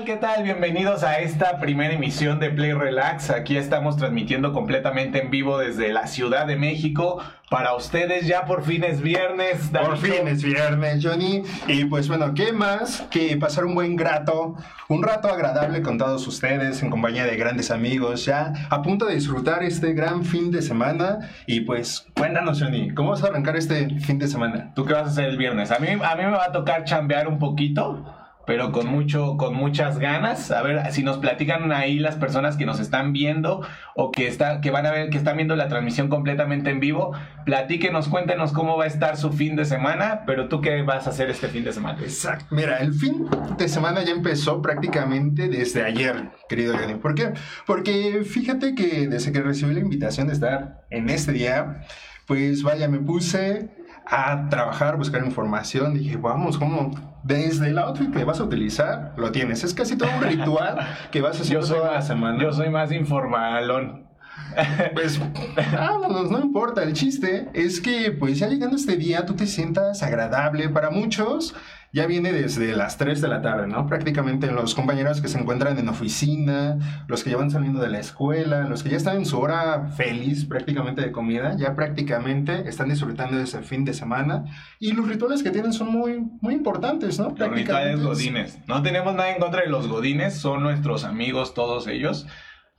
¿Qué tal? ¿Qué tal? Bienvenidos a esta primera emisión de Play Relax. Aquí estamos transmitiendo completamente en vivo desde la Ciudad de México. Para ustedes ya por fin es viernes. Por fin es viernes, Johnny. Y pues bueno, ¿qué más que pasar un buen grato, un rato agradable con todos ustedes en compañía de grandes amigos, ya a punto de disfrutar este gran fin de semana? Y pues cuéntanos, Johnny, ¿cómo vas a arrancar este fin de semana? ¿Tú qué vas a hacer el viernes? A mí, a mí me va a tocar chambear un poquito pero con mucho, con muchas ganas. A ver si nos platican ahí las personas que nos están viendo o que está, que van a ver, que están viendo la transmisión completamente en vivo. Platíquenos, cuéntenos cómo va a estar su fin de semana, pero tú qué vas a hacer este fin de semana. Exacto. Mira, el fin de semana ya empezó prácticamente desde ayer, querido Johnny. ¿Por qué? Porque fíjate que desde que recibí la invitación de estar en este día, pues vaya, me puse a trabajar, buscar información. Dije, vamos, ¿cómo? Desde el outfit que vas a utilizar, lo tienes. Es casi todo un ritual que vas a hacer toda la semana. Yo soy más informalón. Pues, vámonos, no importa. El chiste es que, pues, ya llegando este día, tú te sientas agradable para muchos ya viene desde las 3 de la tarde, ¿no? Prácticamente los compañeros que se encuentran en oficina, los que ya van saliendo de la escuela, los que ya están en su hora feliz prácticamente de comida, ya prácticamente están disfrutando de ese fin de semana y los rituales que tienen son muy, muy importantes, ¿no? Los rituales godines. No tenemos nada en contra de los godines, son nuestros amigos todos ellos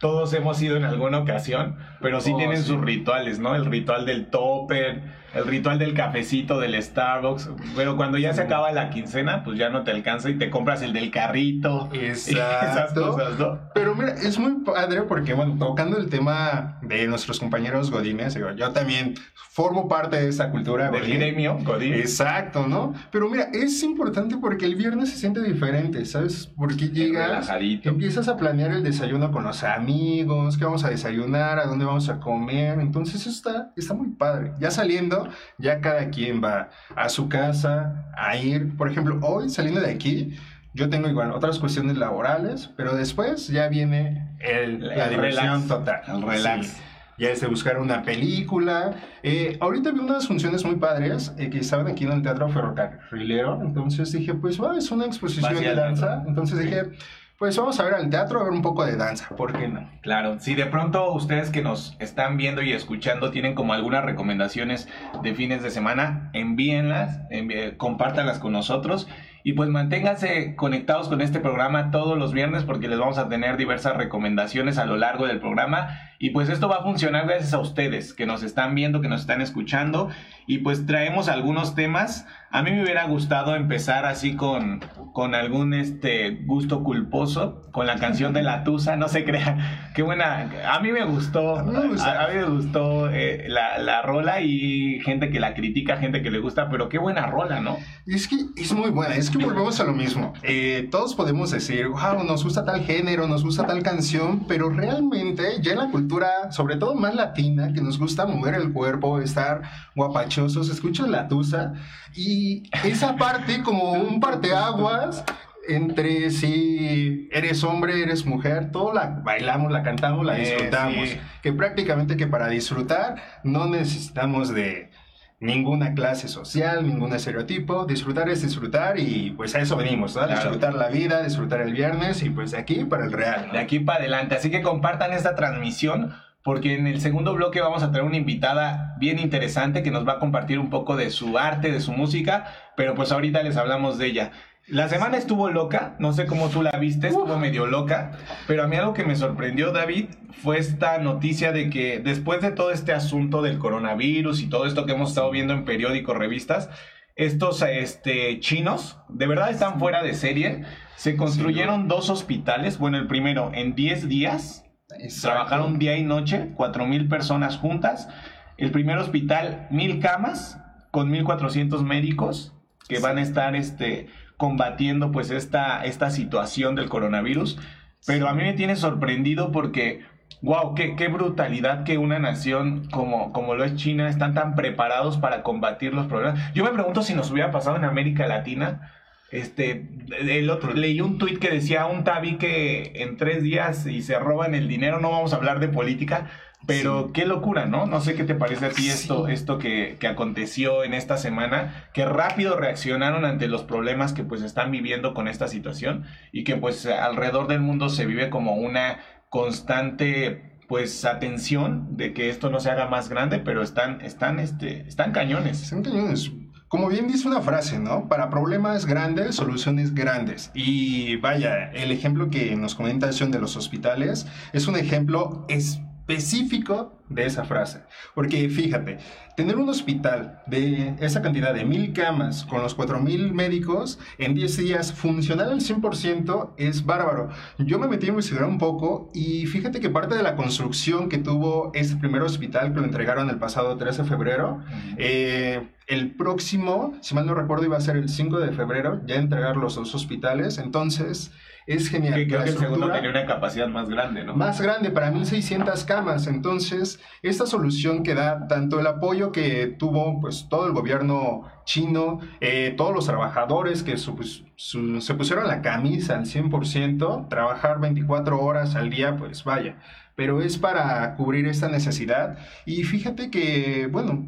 todos hemos ido en alguna ocasión, pero sí oh, tienen sus rituales, ¿no? El ritual del topper, el ritual del cafecito del Starbucks, pero cuando ya se acaba la quincena, pues ya no te alcanza y te compras el del carrito. Exacto. Esas ¿no? Pero mira, es muy padre porque, bueno, tocando el tema de nuestros compañeros godines, yo también formo parte de esa cultura. Del gremio, godín. Exacto, ¿no? Pero mira, es importante porque el viernes se siente diferente, ¿sabes? Porque llegas, empiezas a planear el desayuno con los amigos, qué vamos a desayunar, a dónde vamos a comer, entonces eso está, está muy padre. Ya saliendo ya cada quien va a su casa a ir. Por ejemplo, hoy saliendo de aquí, yo tengo igual otras cuestiones laborales, pero después ya viene el, la diversión total. El relax. Ya es de buscar una película. Eh, ahorita vi unas funciones muy padres eh, que estaban aquí en el Teatro Ferrocarrilero. Entonces dije, pues, va, es una exposición de danza. Entonces dije, pues vamos a ver al teatro, a ver un poco de danza, ¿por qué no? Claro, si de pronto ustedes que nos están viendo y escuchando tienen como algunas recomendaciones de fines de semana, envíenlas, compártanlas con nosotros. Y pues manténganse conectados con este programa todos los viernes porque les vamos a tener diversas recomendaciones a lo largo del programa. Y pues esto va a funcionar gracias a ustedes que nos están viendo, que nos están escuchando y pues traemos algunos temas. A mí me hubiera gustado empezar así con, con algún este gusto culposo, con la canción de La Tusa, no se crea. Qué buena, a mí me gustó, a mí me, gustó eh, la, la, rola y gente que la critica, gente que le gusta, pero qué buena rola, ¿no? Es que es muy buena, es que volvemos a lo mismo. Eh, todos podemos decir, wow, nos gusta tal género, nos gusta tal canción, pero realmente ya en la cultura, sobre todo más latina, que nos gusta mover el cuerpo, estar guapacho se escucha la tusa y esa parte como un parteaguas entre si eres hombre, eres mujer, todo la bailamos, la cantamos, la disfrutamos. Que prácticamente que para disfrutar no necesitamos de ninguna clase social, ningún estereotipo. Disfrutar es disfrutar y pues a eso venimos, ¿no? Disfrutar la vida, disfrutar el viernes y pues de aquí para el real. De aquí para adelante. Así que compartan esta transmisión porque en el segundo bloque vamos a tener una invitada bien interesante que nos va a compartir un poco de su arte, de su música, pero pues ahorita les hablamos de ella. La semana estuvo loca, no sé cómo tú la viste, estuvo medio loca, pero a mí algo que me sorprendió, David, fue esta noticia de que después de todo este asunto del coronavirus y todo esto que hemos estado viendo en periódicos, revistas, estos este, chinos de verdad están fuera de serie. Se construyeron dos hospitales, bueno, el primero en 10 días, Trabajaron día y noche, mil personas juntas. El primer hospital, mil camas con 1400 médicos que van a estar este, combatiendo pues esta, esta situación del coronavirus. Pero a mí me tiene sorprendido porque, wow, qué, qué brutalidad que una nación como, como lo es China están tan preparados para combatir los problemas. Yo me pregunto si nos hubiera pasado en América Latina Este, el otro, leí un tuit que decía un tabi que en tres días y se roban el dinero, no vamos a hablar de política, pero qué locura, ¿no? No sé qué te parece a ti esto, esto que, que, aconteció en esta semana, que rápido reaccionaron ante los problemas que pues están viviendo con esta situación y que pues alrededor del mundo se vive como una constante pues atención de que esto no se haga más grande, pero están, están, este, están cañones. Están cañones. Como bien dice una frase, ¿no? Para problemas grandes, soluciones grandes. Y vaya, el ejemplo que nos comenta de los hospitales es un ejemplo específico de esa frase. Porque fíjate, tener un hospital de esa cantidad de mil camas con los cuatro mil médicos en 10 días funcionar al 100% es bárbaro. Yo me metí a investigar un poco y fíjate que parte de la construcción que tuvo ese primer hospital que lo entregaron el pasado 13 de febrero, eh, el próximo, si mal no recuerdo, iba a ser el 5 de febrero, ya entregar los dos hospitales. Entonces, es genial. Que creo que el segundo tenía una capacidad más grande, ¿no? Más grande, para 1600 camas. Entonces, esta solución que da tanto el apoyo que tuvo pues todo el gobierno chino, eh, todos los trabajadores que pues, se pusieron la camisa al 100%, trabajar 24 horas al día, pues vaya, pero es para cubrir esta necesidad. Y fíjate que, bueno,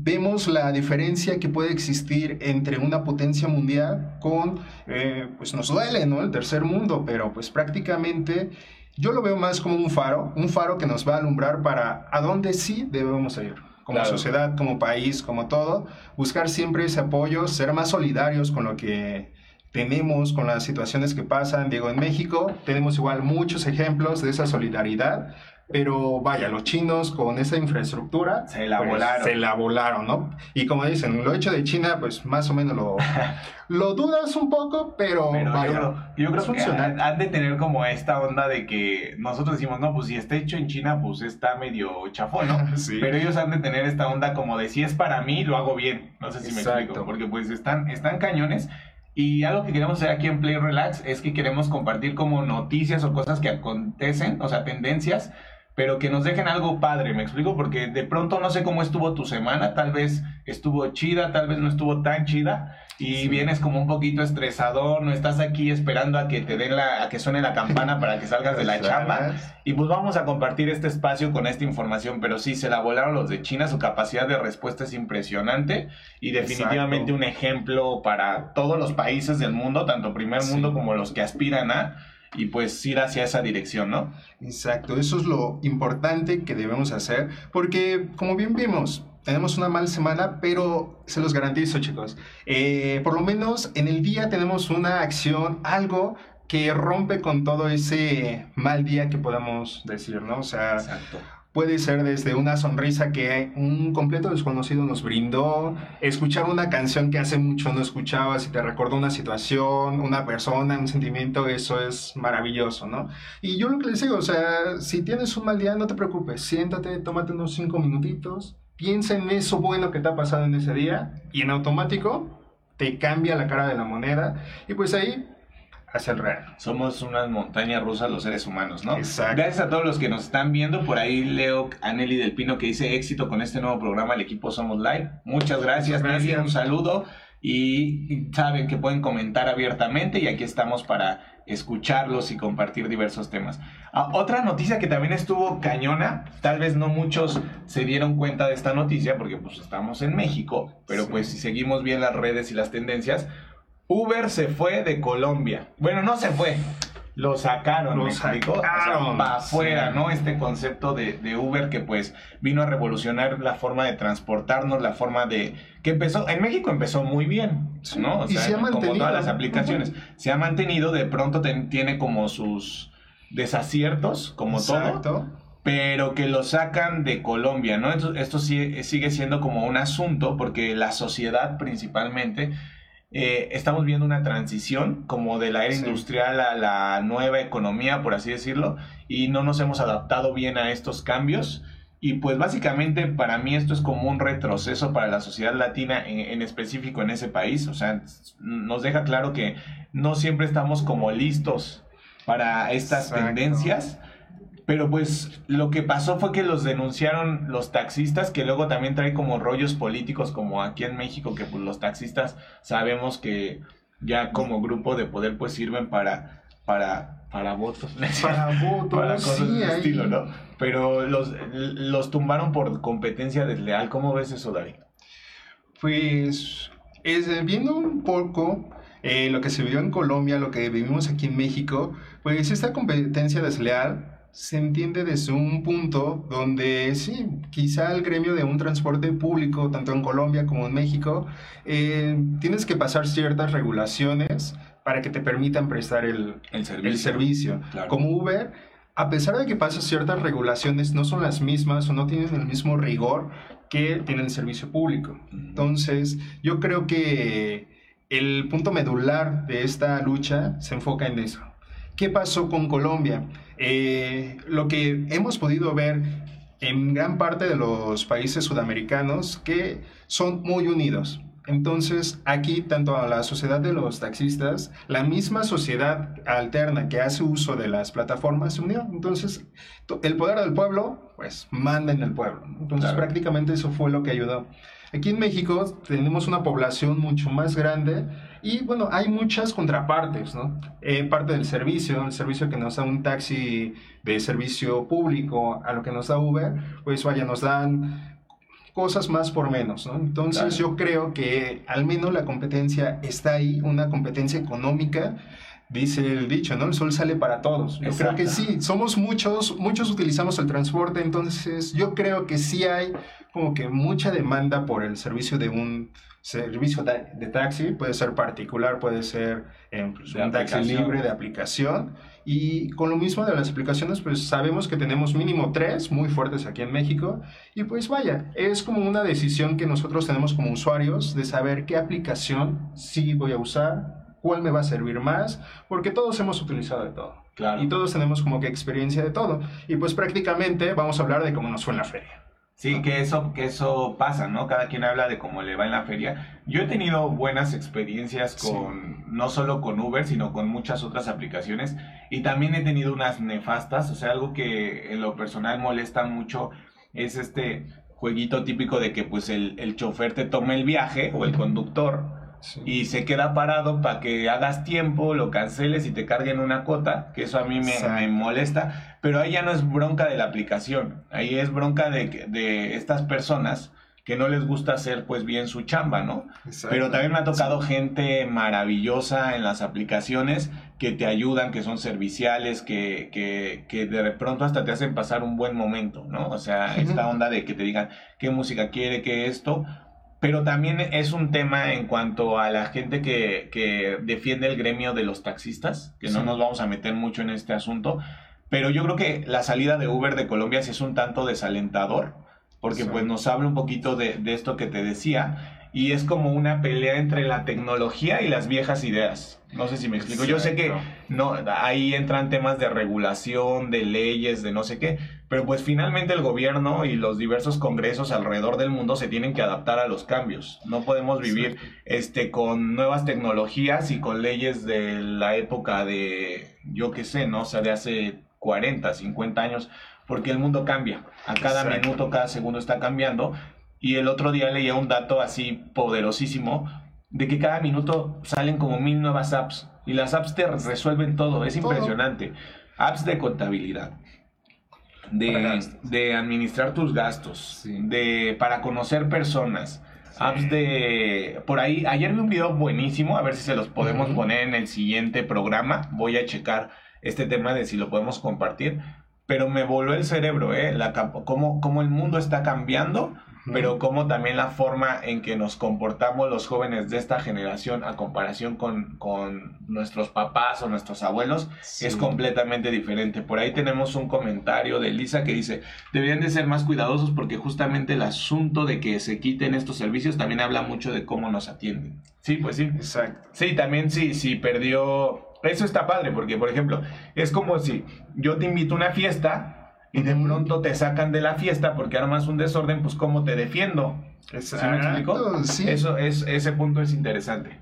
vemos la diferencia que puede existir entre una potencia mundial con, eh, pues nos duele, ¿no? El tercer mundo, pero pues prácticamente yo lo veo más como un faro, un faro que nos va a alumbrar para a dónde sí debemos ir. Como sociedad, como país, como todo, buscar siempre ese apoyo, ser más solidarios con lo que tenemos, con las situaciones que pasan. Digo, en México tenemos igual muchos ejemplos de esa solidaridad, pero vaya, los chinos con esa infraestructura se la pues, volaron. Se la volaron, ¿no? Y como dicen, lo hecho de China, pues más o menos lo, lo dudas un poco, pero, vaya, yo creo, que han, de tener como esta onda de que nosotros decimos, no, pues si está hecho en China, pues está medio chafón, ¿no? Pero ellos han de tener esta onda como de si es para mí, lo hago bien. No sé si me explico, porque pues están, están cañones. Y algo que queremos hacer aquí en Play Relax es que queremos compartir como noticias o cosas que acontecen, o sea, tendencias pero que nos dejen algo padre, me explico, porque de pronto no sé cómo estuvo tu semana, tal vez estuvo chida, tal vez no estuvo tan chida, y vienes como un poquito estresado, no estás aquí esperando a que te den la, a que suene la campana para que salgas de la chamba, y pues vamos a compartir este espacio con esta información, pero sí, se la volaron los de China, su capacidad de respuesta es impresionante, y definitivamente un ejemplo para todos los países del mundo, tanto primer mundo como los que aspiran a, y pues ir hacia esa dirección, ¿no? Exacto, eso es lo importante que debemos hacer, porque como bien vimos, tenemos una mala semana, pero se los garantizo, chicos, eh, por lo menos en el día tenemos una acción, algo que rompe con todo ese mal día que podamos decir, ¿no? O sea, Exacto. Puede ser desde una sonrisa que un completo desconocido nos brindó, escuchar una canción que hace mucho no escuchabas y te recordó una situación, una persona, un sentimiento, eso es maravilloso, ¿no? Y yo lo que les digo, o sea, si tienes un mal día, no te preocupes, siéntate, tómate unos cinco minutitos, piensa en eso bueno que te ha pasado en ese día y en automático te cambia la cara de la moneda y pues ahí hacia el real. Somos unas montañas rusas los seres humanos, ¿no? Exacto. Gracias a todos los que nos están viendo. Por ahí leo a Nelly del Pino que dice éxito con este nuevo programa, el equipo Somos Live. Muchas gracias, Nelly. Un saludo. Y saben que pueden comentar abiertamente y aquí estamos para escucharlos y compartir diversos temas. Ah, otra noticia que también estuvo cañona, tal vez no muchos se dieron cuenta de esta noticia porque pues estamos en México, pero pues si seguimos bien las redes y las tendencias, Uber se fue de Colombia. Bueno, no se fue. Lo sacaron, lo sacaron. para afuera, ¿no? Este concepto de, Uber que pues vino a revolucionar la forma de transportarnos, la forma de... que empezó, en México empezó muy bien, ¿no? y se ha mantenido. Como todas las aplicaciones. Se ha mantenido, de pronto tiene como sus desaciertos, como todo pero que lo sacan de Colombia, ¿no? Esto, esto sigue siendo como un asunto porque la sociedad principalmente eh, estamos viendo una transición como de la era industrial a la nueva economía, por así decirlo, y no nos hemos adaptado bien a estos cambios. Y pues básicamente para mí esto es como un retroceso para la sociedad latina en, específico en ese país. O sea, nos deja claro que no siempre estamos como listos para estas tendencias pero pues lo que pasó fue que los denunciaron los taxistas, que luego también trae como rollos políticos, como aquí en México, que pues los taxistas sabemos que ya como grupo de poder pues sirven para, para, para votos. Para votos, para cosas sí, de ahí- estilo, ¿no? Pero los, los tumbaron por competencia desleal. ¿Cómo ves eso, David? Pues es, viendo un poco eh, lo que se vivió en Colombia, lo que vivimos aquí en México, pues esta competencia desleal se entiende desde un punto donde sí, quizá el gremio de un transporte público, tanto en Colombia como en México, eh, tienes que pasar ciertas regulaciones para que te permitan prestar el, El servicio. el servicio. Claro. Como Uber, a pesar de que pasas ciertas regulaciones, no son las mismas o no tienen el mismo rigor que tiene el servicio público. Entonces, yo creo que el punto medular de esta lucha se enfoca en eso. ¿Qué pasó con Colombia? Eh, lo que hemos podido ver en gran parte de los países sudamericanos que son muy unidos. Entonces, aquí, tanto a la sociedad de los taxistas, la misma sociedad alterna que hace uso de las plataformas se unió. Entonces, to- el poder del pueblo, pues, manda en el pueblo. Entonces, Claro. prácticamente eso fue lo que ayudó. Aquí en México tenemos una población mucho más grande y bueno, hay muchas contrapartes, ¿no? Eh, parte del servicio, el servicio que nos da un taxi de servicio público a lo que nos da Uber, pues vaya, nos dan cosas más por menos, ¿no? Entonces Claro. yo creo que al menos la competencia está ahí, una competencia económica. Dice el dicho, ¿no? El sol sale para todos. Yo creo que Exacto. sí, somos muchos, muchos utilizamos el transporte, entonces yo creo que sí hay como que mucha demanda por el servicio de un servicio de, taxi, puede ser particular, puede ser eh, pues, un taxi libre de aplicación. Y con lo mismo de las aplicaciones, pues sabemos que tenemos mínimo tres muy fuertes aquí en México. Y pues vaya, es como una decisión que nosotros tenemos como usuarios de saber qué aplicación sí voy a usar, cuál me va a servir más, porque todos hemos utilizado de todo. Claro. Y todos tenemos como que experiencia de todo. Y pues prácticamente vamos a hablar de cómo nos fue en la feria. Sí, que eso, que eso pasa, ¿no? Cada quien habla de cómo le va en la feria. Yo he tenido buenas experiencias Sí. con, no solo con Uber, sino con muchas otras aplicaciones. Y también he tenido unas nefastas, o sea, algo que en lo personal molesta mucho es este jueguito típico de que pues el, el chofer te tome el viaje o el conductor y se queda parado para que hagas tiempo, lo canceles y te carguen una cota, que eso a mí me, molesta, pero ahí ya no es bronca de la aplicación, ahí es bronca de, de estas personas que no les gusta hacer pues bien su chamba, ¿no? Pero también me ha tocado gente maravillosa en las aplicaciones que te ayudan, que son serviciales, que, que, que de pronto hasta te hacen pasar un buen momento, ¿no? O sea, esta onda de que te digan qué música quiere, qué esto. Pero también es un tema en cuanto a la gente que, que defiende el gremio de los taxistas, que no nos vamos a meter mucho en este asunto. Pero yo creo que la salida de Uber de Colombia sí es un tanto desalentador, porque Sí. pues nos habla un poquito de, de esto que te decía, y es como una pelea entre la tecnología y las viejas ideas. No sé si me explico. Yo sé que no, ahí entran temas de regulación, de leyes, de no sé qué, pero pues finalmente el gobierno y los diversos congresos alrededor del mundo se tienen que adaptar a los cambios. No podemos vivir este con nuevas tecnologías y con leyes de la época de yo qué sé, ¿no? O sea, de hace 40, 50 años, porque el mundo cambia. A cada Exacto. minuto, cada segundo está cambiando. Y el otro día leía un dato así poderosísimo de que cada minuto salen como mil nuevas apps y las apps te resuelven todo, es Todo. impresionante. Apps de contabilidad, de, de administrar tus gastos, Sí. de para conocer personas, apps de por ahí. Ayer vi un video buenísimo, a ver si se los podemos poner en el siguiente programa. Voy a checar este tema de si lo podemos compartir. Pero me voló el cerebro, ¿eh? La, cómo, cómo el mundo está cambiando pero como también la forma en que nos comportamos los jóvenes de esta generación a comparación con, con nuestros papás o nuestros abuelos Sí. es completamente diferente. Por ahí tenemos un comentario de Lisa que dice, deberían de ser más cuidadosos porque justamente el asunto de que se quiten estos servicios también habla mucho de cómo nos atienden. Sí, pues sí. Exacto. Sí, también sí, sí perdió. Eso está padre, porque por ejemplo, es como si yo te invito a una fiesta y de pronto te sacan de la fiesta porque armas un desorden, pues ¿cómo te defiendo? ¿Sí me explico? Sí. Eso es, ese punto es interesante.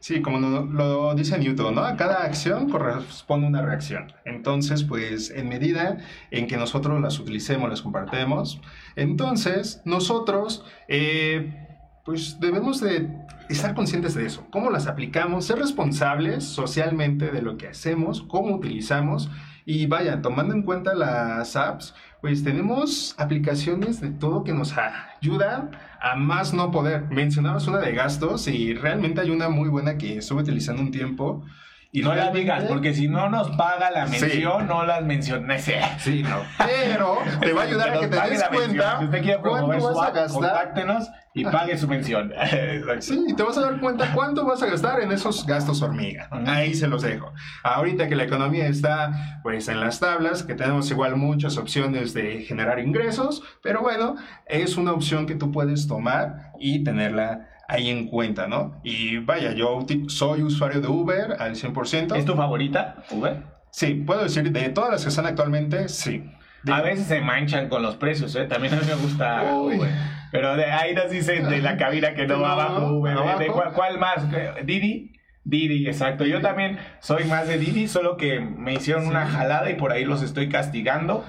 Sí, como lo, lo dice Newton, ¿no? A cada acción corresponde una reacción. Entonces, pues, en medida en que nosotros las utilicemos, las compartemos, entonces nosotros, eh, pues debemos de estar conscientes de eso, cómo las aplicamos, ser responsables socialmente de lo que hacemos, cómo utilizamos y vaya, tomando en cuenta las apps, pues tenemos aplicaciones de todo que nos ayudan a más no poder. Mencionabas una de gastos y realmente hay una muy buena que estuve utilizando un tiempo y no las digas, porque si no nos paga la mención, no las mencioné. Sí, no. Pero te va a ayudar a que, te des cuenta. Si usted quiere promover su app, contáctenos y pague su mención. sí, y te vas a dar cuenta cuánto vas a gastar en esos gastos hormiga. Ahí se los dejo. Ahorita que la economía está pues en las tablas, que tenemos igual muchas opciones de generar ingresos, pero bueno, es una opción que tú puedes tomar y tenerla ahí en cuenta, ¿no? Y vaya, yo soy usuario de Uber al 100%. ¿Es tu favorita, Uber? Sí, puedo decir, de todas las que están actualmente, sí. A veces se manchan con los precios, ¿eh? También a mí me gusta Uber. Pero de ahí nos dicen de la cabina que no va abajo Uber. ¿De, cuál, más? ¿Didi? Didi, exacto. Yo también soy más de Didi, solo que me hicieron una jalada y por ahí los estoy castigando.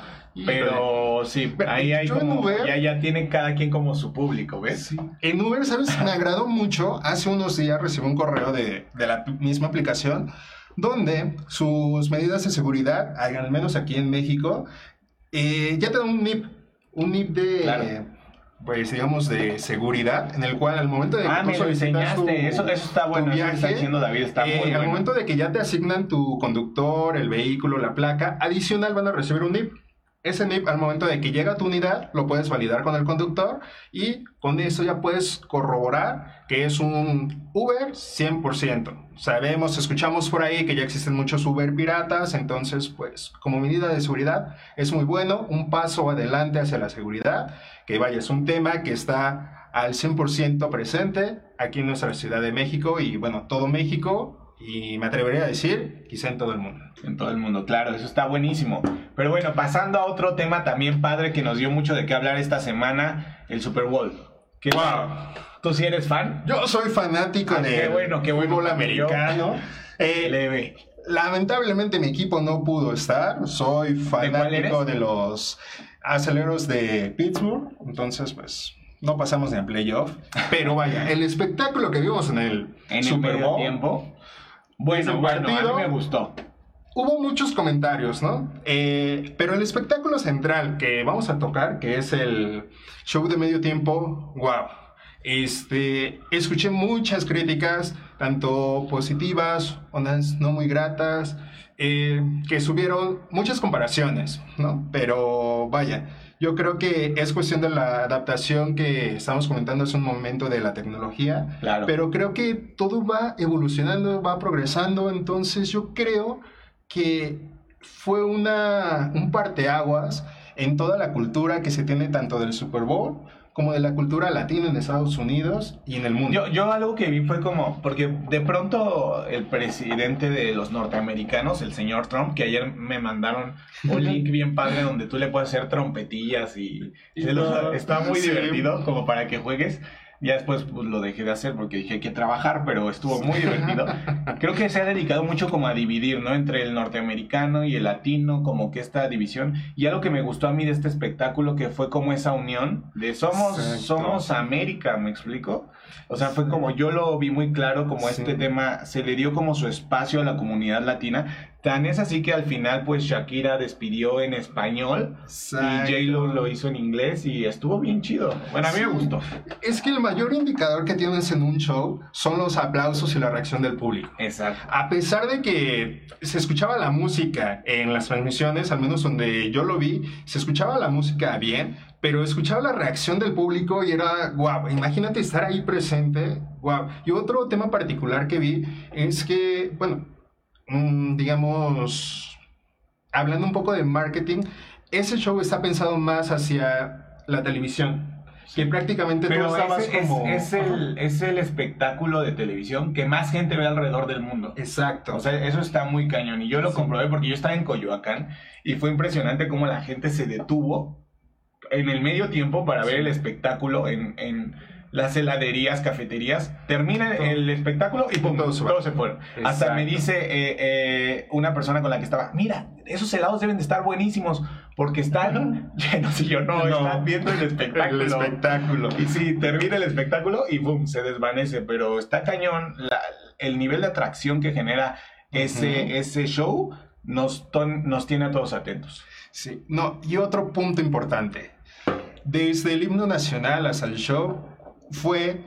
Pero sí, ahí hay como, ya, ya tienen cada quien como su público, ¿ves? En Uber, ¿sabes? Me agradó mucho. Hace unos días recibí un correo de, de la misma aplicación donde sus medidas de seguridad, al menos aquí en México, eh, ya te dan un NIP, un NIP de, pues digamos, de seguridad, en el cual al momento de que ah, tú me lo enseñaste, eso, eso está bueno, viaje, está diciendo David, está eh, muy Al momento de que ya te asignan tu conductor, el vehículo, la placa, adicional van a recibir un NIP. Ese NIP al momento de que llega a tu unidad lo puedes validar con el conductor y con eso ya puedes corroborar que es un Uber 100%. Sabemos, escuchamos por ahí que ya existen muchos Uber piratas, entonces pues como medida de seguridad es muy bueno, un paso adelante hacia la seguridad, que vaya, es un tema que está al 100% presente aquí en nuestra Ciudad de México y bueno, todo México y me atrevería a decir, quizá en todo el mundo. En todo el mundo, claro, eso está buenísimo. Pero bueno, pasando a otro tema también padre que nos dio mucho de qué hablar esta semana, el Super Bowl. wow. ¿Tú sí eres fan? Yo soy fanático ah, de qué bueno, qué bueno, fútbol americano. Eh, Leve. Lamentablemente mi equipo no pudo estar. Soy fanático de, los aceleros de Pittsburgh. Entonces, pues, no pasamos ni a playoff. Pero vaya, el espectáculo que vimos en el en Super el Bowl. tiempo bueno, bueno, a mí me gustó. Hubo muchos comentarios, ¿no? Eh, pero el espectáculo central que vamos a tocar, que es el show de medio tiempo, wow. Este, escuché muchas críticas, tanto positivas, unas no muy gratas, eh, que subieron muchas comparaciones, ¿no? Pero vaya, yo creo que es cuestión de la adaptación que estamos comentando hace un momento de la tecnología. Claro. Pero creo que todo va evolucionando, va progresando. Entonces yo creo que fue una, un parteaguas en toda la cultura que se tiene tanto del Super Bowl como de la cultura latina en Estados Unidos y en el mundo. Yo, yo algo que vi fue como, porque de pronto el presidente de los norteamericanos, el señor Trump, que ayer me mandaron un link bien padre donde tú le puedes hacer trompetillas y, está muy divertido como para que juegues. Ya después pues, lo dejé de hacer porque dije hay que trabajar, pero estuvo muy divertido. Creo que se ha dedicado mucho como a dividir, ¿no? Entre el norteamericano y el latino, como que esta división. Y algo que me gustó a mí de este espectáculo que fue como esa unión de somos, somos América, ¿me explico? O sea, fue como yo lo vi muy claro, como este tema se le dio como su espacio a la comunidad latina, Tan es así que al final, pues Shakira despidió en español y J-Lo lo hizo en inglés y estuvo bien chido. Bueno, a mí me gustó. Es que el mayor indicador que tienes en un show son los aplausos y la reacción del público. Exacto. A pesar de que se escuchaba la música en las transmisiones, al menos donde yo lo vi, se escuchaba la música bien, pero escuchaba la reacción del público y era guau. Imagínate estar ahí presente, guau. Y otro tema particular que vi es que, bueno, digamos, hablando un poco de marketing, ese show está pensado más hacia la televisión. Que prácticamente Pero estabas como. Es, el, es el espectáculo de televisión que más gente ve alrededor del mundo. Exacto. O sea, eso está muy cañón. Y yo lo comprobé porque yo estaba en Coyoacán y fue impresionante cómo la gente se detuvo en el medio tiempo para ver el espectáculo en, en las heladerías, cafeterías, termina el espectáculo y pum, todos, se fueron. Hasta me dice eh, eh, una persona con la que estaba, mira, esos helados deben de estar buenísimos porque están llenos y yo no, están viendo el espectáculo. El espectáculo. Y sí, termina el espectáculo y boom, se desvanece, pero está cañón el nivel de atracción que genera ese, ese show nos, nos tiene a todos atentos. Sí, no, y otro punto importante. Desde el himno nacional hasta el show fue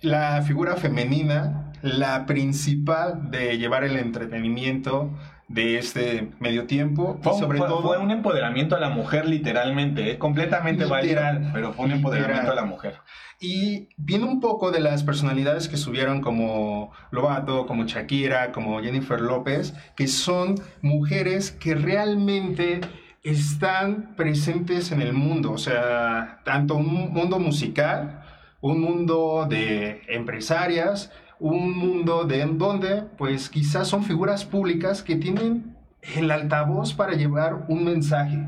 la figura femenina la principal de llevar el entretenimiento de este medio tiempo. Fue, sobre todo, fue un empoderamiento a la mujer literalmente, ¿eh? completamente literal, pero fue un empoderamiento a la mujer. Y viene un poco de las personalidades que subieron como Lobato, como Shakira, como Jennifer López, que son mujeres que realmente están presentes en el mundo, o sea, tanto un mundo musical, un mundo de empresarias, un mundo de en donde pues quizás son figuras públicas que tienen el altavoz para llevar un mensaje.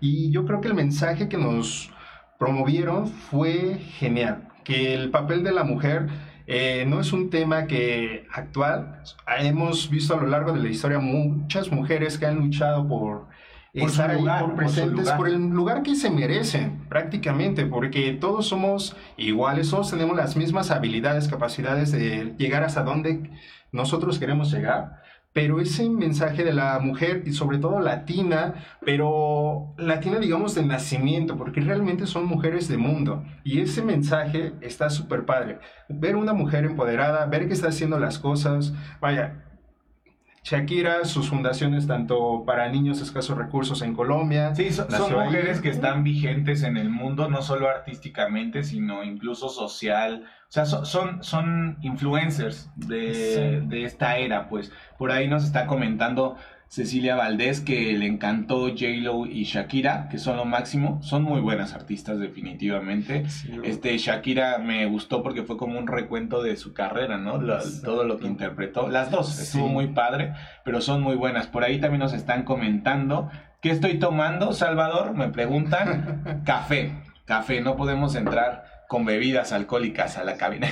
Y yo creo que el mensaje que nos promovieron fue genial, que el papel de la mujer eh, no es un tema que actual, hemos visto a lo largo de la historia muchas mujeres que han luchado por por estar ahí, por presentes, por, el lugar que se merecen, prácticamente, porque todos somos iguales, todos tenemos las mismas habilidades, capacidades de llegar hasta donde nosotros queremos llegar. Pero ese mensaje de la mujer, y sobre todo latina, pero latina, digamos, de nacimiento, porque realmente son mujeres de mundo. Y ese mensaje está súper padre. Ver una mujer empoderada, ver que está haciendo las cosas, vaya, Shakira, sus fundaciones tanto para niños escasos recursos en Colombia. Sí, son, mujeres que están vigentes en el mundo, no solo artísticamente, sino incluso social. O sea, son, son, influencers de, de, esta era, pues. Por ahí nos está comentando Cecilia Valdés, que le encantó J-Lo y Shakira, que son lo máximo. Son muy buenas artistas, definitivamente. este, Shakira me gustó porque fue como un recuento de su carrera, ¿no? todo lo que interpretó. Las dos, estuvo muy padre, pero son muy buenas. Por ahí también nos están comentando. ¿Qué estoy tomando, Salvador? Me preguntan. Café. Café, no podemos entrar con bebidas alcohólicas a la cabina.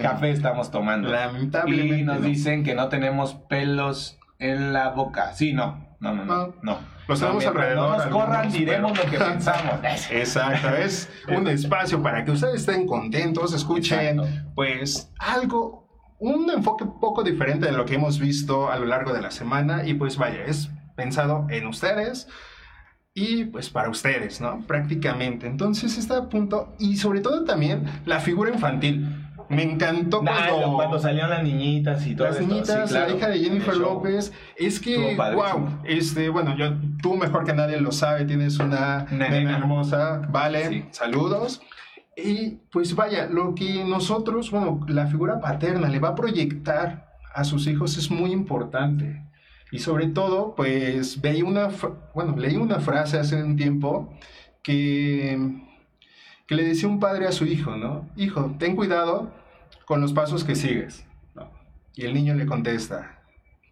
Café estamos tomando. Lamentablemente. Y nos dicen que no tenemos pelos en la boca. Sí, no. No, no, no. no. Los tenemos alrededor. No nos corran, diremos lo que pensamos. Exacto, es un espacio para que ustedes estén contentos, escuchen, pues algo, un enfoque poco diferente de lo que hemos visto a lo largo de la semana. Y pues vaya, es pensado en ustedes y pues para ustedes, ¿no? Prácticamente. Entonces está a punto, y sobre todo también la figura infantil. Me encantó cuando, cuando salían las niñitas y todo Las niñitas, la hija de Jennifer López. Es que, wow, este, bueno, yo, tú mejor que nadie lo sabe, tienes una nena hermosa, vale, saludos. Y pues vaya, lo que nosotros, bueno, la figura paterna le va a proyectar a sus hijos es muy importante. Y sobre todo, pues veí una, bueno, leí una frase hace un tiempo que, que le decía un padre a su hijo, ¿no? Hijo, ten cuidado con los pasos que sigues. Y el niño le contesta,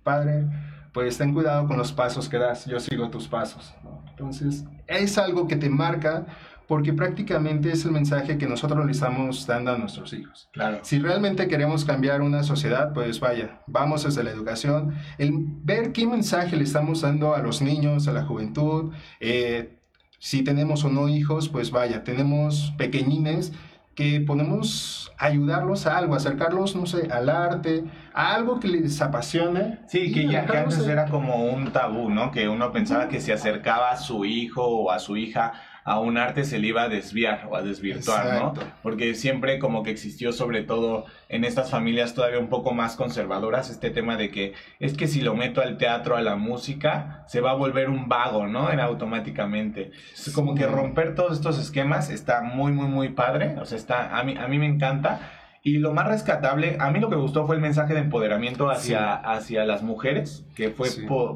padre, pues ten cuidado con los pasos que das, yo sigo tus pasos. Entonces, es algo que te marca porque prácticamente es el mensaje que nosotros le estamos dando a nuestros hijos. Claro. Si realmente queremos cambiar una sociedad, pues vaya, vamos desde la educación, el ver qué mensaje le estamos dando a los niños, a la juventud, eh, si tenemos o no hijos, pues vaya, tenemos pequeñines que podemos ayudarlos a algo, acercarlos, no sé, al arte, a algo que les apasione. Sí, que ya que antes era como un tabú, ¿no? Que uno pensaba que se acercaba a su hijo o a su hija a un arte se le iba a desviar o a desvirtuar, ¿no? Porque siempre como que existió sobre todo en estas familias todavía un poco más conservadoras este tema de que es que si lo meto al teatro, a la música, se va a volver un vago, ¿no? En automáticamente. Es como que romper todos estos esquemas está muy, muy, muy padre. O sea, está, a mí, a mí me encanta. Y lo más rescatable, a mí lo que me gustó fue el mensaje de empoderamiento hacia, hacia las mujeres, que fue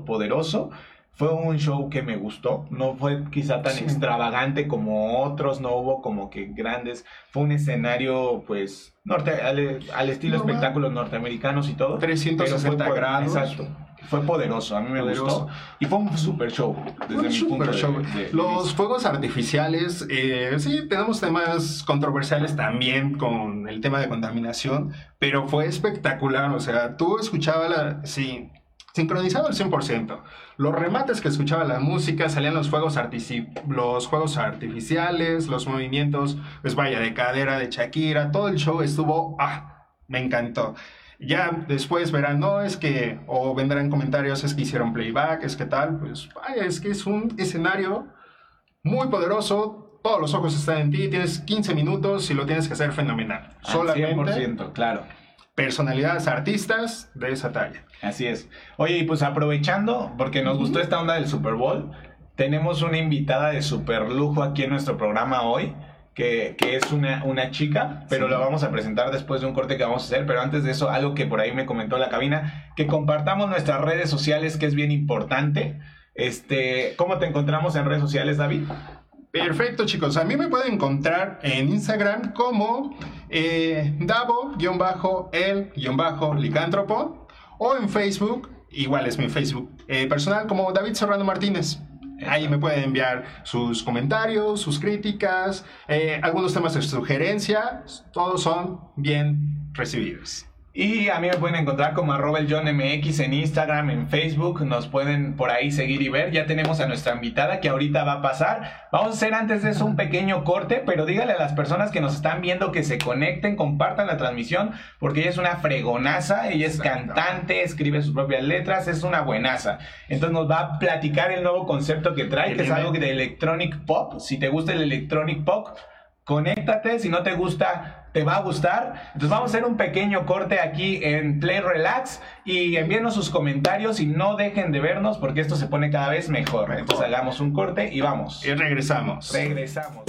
poderoso. Fue un show que me gustó, no fue quizá tan extravagante como otros, no hubo como que grandes, fue un escenario pues norte, al, estilo espectáculos norteamericanos y todo. 360 grados. Exacto. fue poderoso, a mí me Poderoso. gustó. Y fue un super show. Desde Un mi punto super de- show. de- de Los fuegos artificiales, eh, sí, tenemos temas controversiales también con el tema de contaminación, pero fue espectacular. O sea, tú escuchabas la. Sí, sincronizado al 100%. Los remates que escuchaba la música, salían los fuegos, los juegos artificiales, los movimientos, pues vaya, de cadera de Shakira, todo el show estuvo. ¡Ah! Me encantó. Ya después verán, no, es que, o vendrán comentarios, es que hicieron playback, es que tal, pues vaya, es que es un escenario muy poderoso, todos los ojos están en ti, tienes 15 minutos y lo tienes que hacer fenomenal. Al Solamente 100%, claro. Personalidades artistas de esa talla. Así es. Oye, y pues aprovechando, porque nos gustó esta onda del Super Bowl, tenemos una invitada de super lujo aquí en nuestro programa hoy, que, que es una, una chica, pero Sí. la vamos a presentar después de un corte que vamos a hacer. Pero antes de eso, algo que por ahí me comentó la cabina, que compartamos nuestras redes sociales, que es bien importante. Este, ¿Cómo te encontramos en redes sociales, David? Perfecto, chicos. A mí me pueden encontrar en Instagram como eh, Davo-el-licántropo o en Facebook, igual es mi Facebook eh, personal, como David Serrano Martínez. Ahí me pueden enviar sus comentarios, sus críticas, eh, algunos temas de sugerencia. Todos son bien recibidos. Y a mí me pueden encontrar como arroba el John MX en Instagram, en Facebook. Nos pueden por ahí seguir y ver. Ya tenemos a nuestra invitada que ahorita va a pasar. Vamos a hacer antes de eso un pequeño corte, pero dígale a las personas que nos están viendo que se conecten, compartan la transmisión, porque ella es una fregonaza. Ella es cantante, escribe sus propias letras, es una buenaza. Entonces nos va a platicar el nuevo concepto que trae, Que es algo de electronic pop. Si te gusta el electronic pop, conéctate, si no te gusta, te va a gustar. Entonces vamos a hacer un pequeño corte aquí en Play Relax y envíenos sus comentarios y no dejen de vernos porque esto se pone cada vez mejor. Entonces hagamos un corte y vamos. Y regresamos. Regresamos.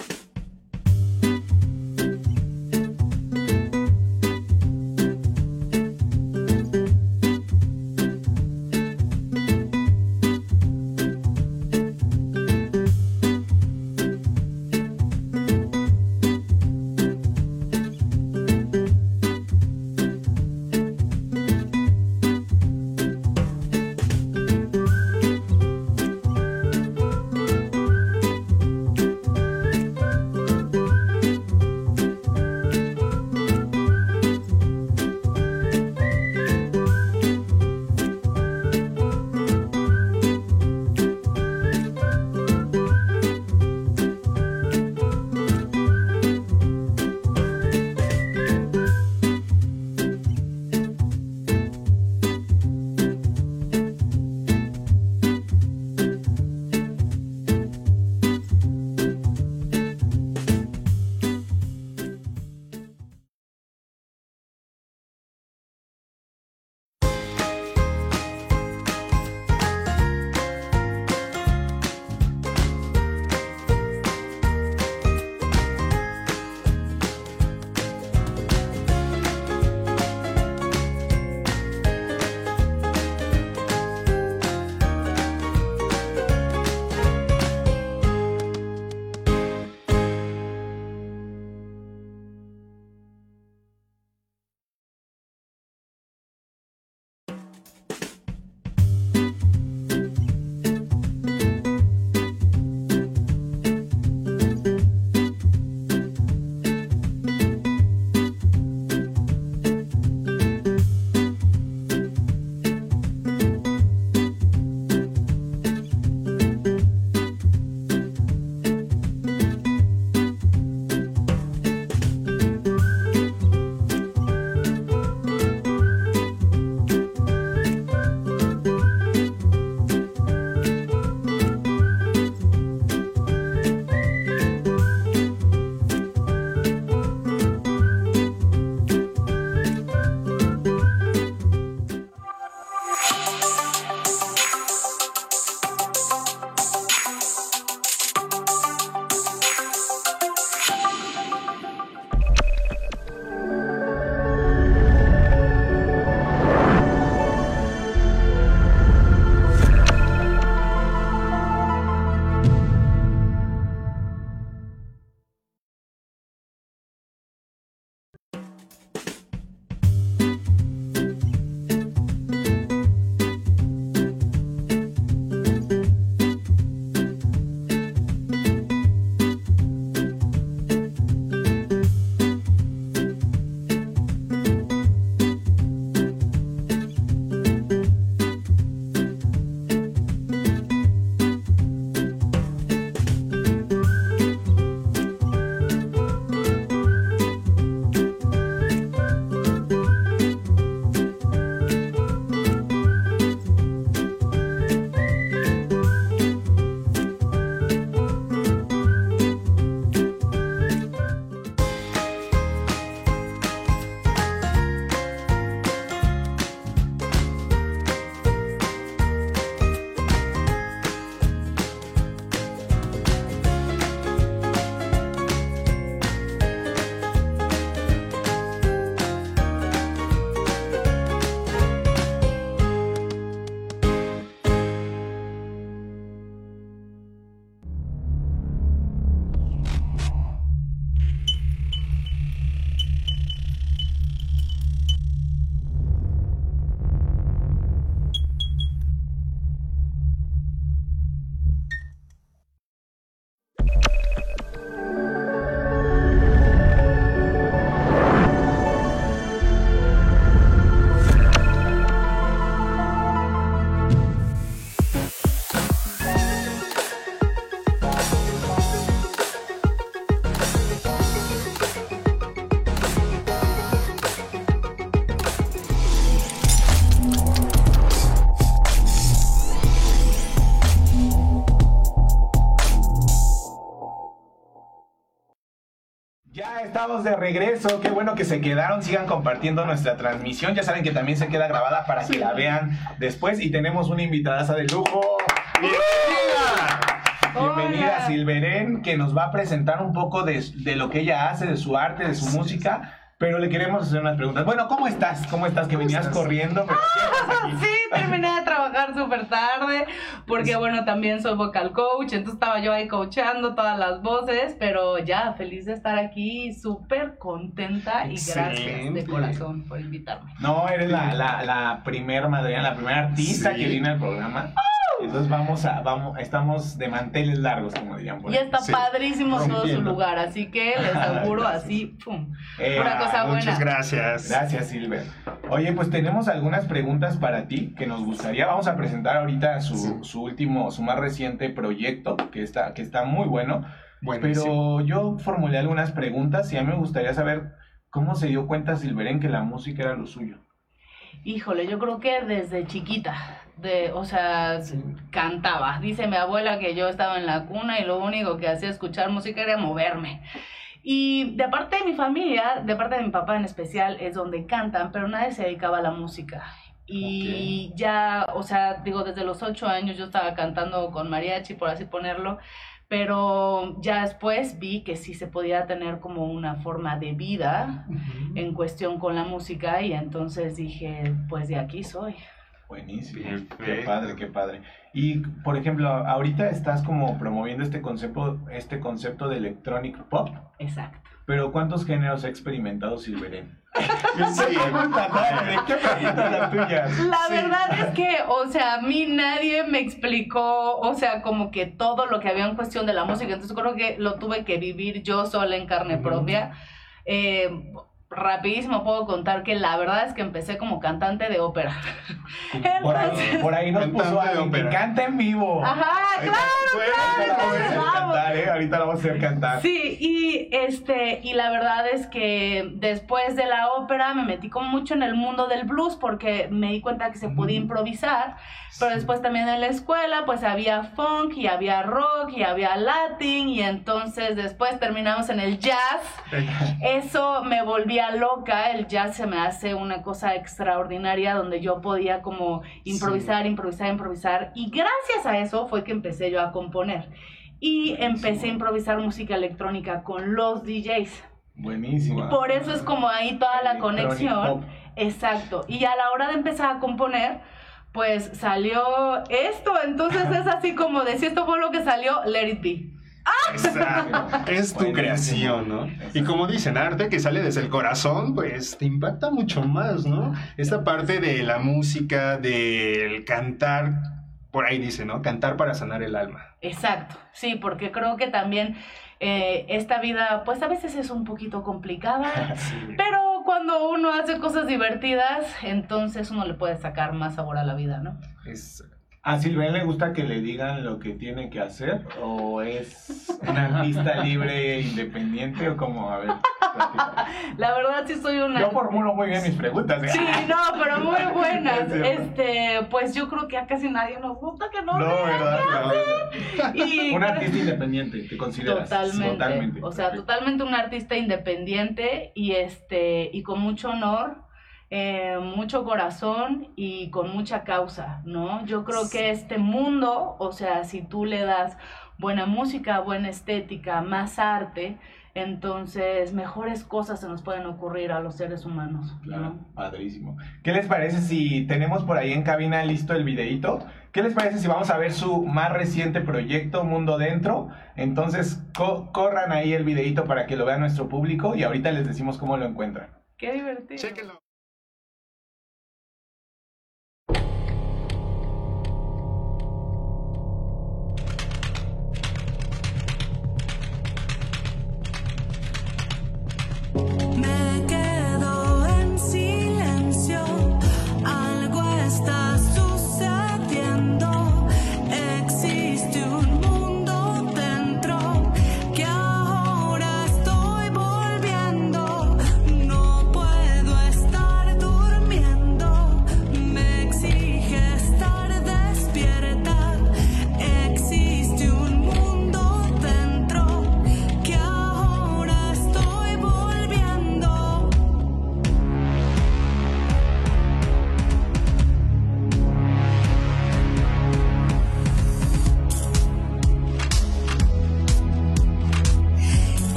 Estamos de regreso, qué bueno que se quedaron, sigan compartiendo nuestra transmisión, ya saben que también se queda grabada para que la vean después. Y tenemos una invitada de lujo. ¡Bienvenida! Bienvenida Silveren, que nos va a presentar un poco de, de lo que ella hace, de su arte, de su música pero le queremos hacer unas preguntas. Bueno, ¿cómo estás? ¿Cómo estás? Que venías corriendo. sí, terminé de trabajar súper tarde. Porque, bueno, también soy vocal coach. Entonces estaba yo ahí coachando todas las voces. Pero ya, feliz de estar aquí. Súper contenta. Y gracias de corazón por invitarme. No, eres la, la, la primer madrina, la primera artista que viene al programa. Entonces vamos a, vamos, estamos de manteles largos, como dirían por Y está padrísimo todo su lugar, así que les auguro así, pum. Eh, una cosa buena. Muchas gracias. Gracias, Silver. Oye, pues tenemos algunas preguntas para ti que nos gustaría. Vamos a presentar ahorita su, su último, su más reciente proyecto, que está, que está muy bueno. Pero yo formulé algunas preguntas y a mí me gustaría saber cómo se dio cuenta Silveren que la música era lo suyo. Híjole, yo creo que desde chiquita, de, o sea, cantaba. Dice mi abuela que yo estaba en la cuna y lo único que hacía escuchar música era moverme. Y de parte de mi familia, de parte de mi papá en especial, es donde cantan, pero nadie se dedicaba a la música. Y ya, o sea, digo, desde los ocho años yo estaba cantando con mariachi, por así ponerlo, pero ya después vi que sí se podía tener como una forma de vida en cuestión con la música y entonces dije, pues de aquí soy. Buenísimo, qué padre, qué padre. Y por ejemplo, ahorita estás como promoviendo este concepto, este concepto de electronic pop. Exacto. Pero ¿cuántos géneros ha experimentado Silveren? Sí. La verdad es que, o sea, a mí nadie me explicó, o sea, como que todo lo que había en cuestión de la música. Entonces creo que lo tuve que vivir yo sola en carne propia. Eh, rapidísimo puedo contar que la verdad es que empecé como cantante de ópera. por, ahí, por ahí nos puso alguien que canta en vivo. Ajá, claro, claro. Cantar, ¿eh? Ahorita la vamos a hacer cantar. Sí, y este, y la verdad es que después de la ópera me metí como mucho en el mundo del blues porque me di cuenta que se podía improvisar, pero después también en la escuela pues había funk y había rock y había latin y entonces después terminamos en el jazz. Eso me volvía loca, el jazz se me hace una cosa extraordinaria donde yo podía como improvisar, improvisar, improvisar. Y gracias a eso fue que empecé yo a componer. Y empecé a improvisar música electrónica con los DJs. Buenísimo. Por eso es como ahí toda la conexión. Exacto. Y a la hora de empezar a componer, pues salió esto. Entonces es así como de si esto fue lo que salió, let it be. Es tu creación, ¿no? Y como dicen, arte que sale desde el corazón, pues te impacta mucho más, ¿no? Esta parte de la música, del cantar, por ahí dice, ¿no? Cantar para sanar el alma. Exacto, sí, porque creo que también eh, esta vida, pues a veces es un poquito complicada, pero cuando uno hace cosas divertidas, entonces uno le puede sacar más sabor a la vida, ¿no? Es ¿A Silvia le gusta que le digan lo que tiene que hacer? ¿O es una artista libre e independiente? ¿O como, a ver? La verdad sí soy una... Yo formulo muy bien mis preguntas. ¿eh? Sí, no, pero muy buenas. este, pues yo creo que a casi nadie nos gusta que no, no ¿verdad? No. Y, un artista independiente, ¿te consideras? Totalmente. totalmente. O sea, totalmente un artista independiente y, este, y con mucho honor eh, mucho corazón y con mucha causa, ¿no? Yo creo que este mundo, o sea, si tú le das buena música, buena estética, más arte, entonces mejores cosas se nos pueden ocurrir a los seres humanos. Claro, padrísimo. ¿Qué les parece si tenemos por ahí en cabina listo el videito? ¿Qué les parece si vamos a ver su más reciente proyecto, Mundo Dentro? Entonces, corran ahí el videito para que lo vea nuestro público y ahorita les decimos cómo lo encuentran. Qué divertido.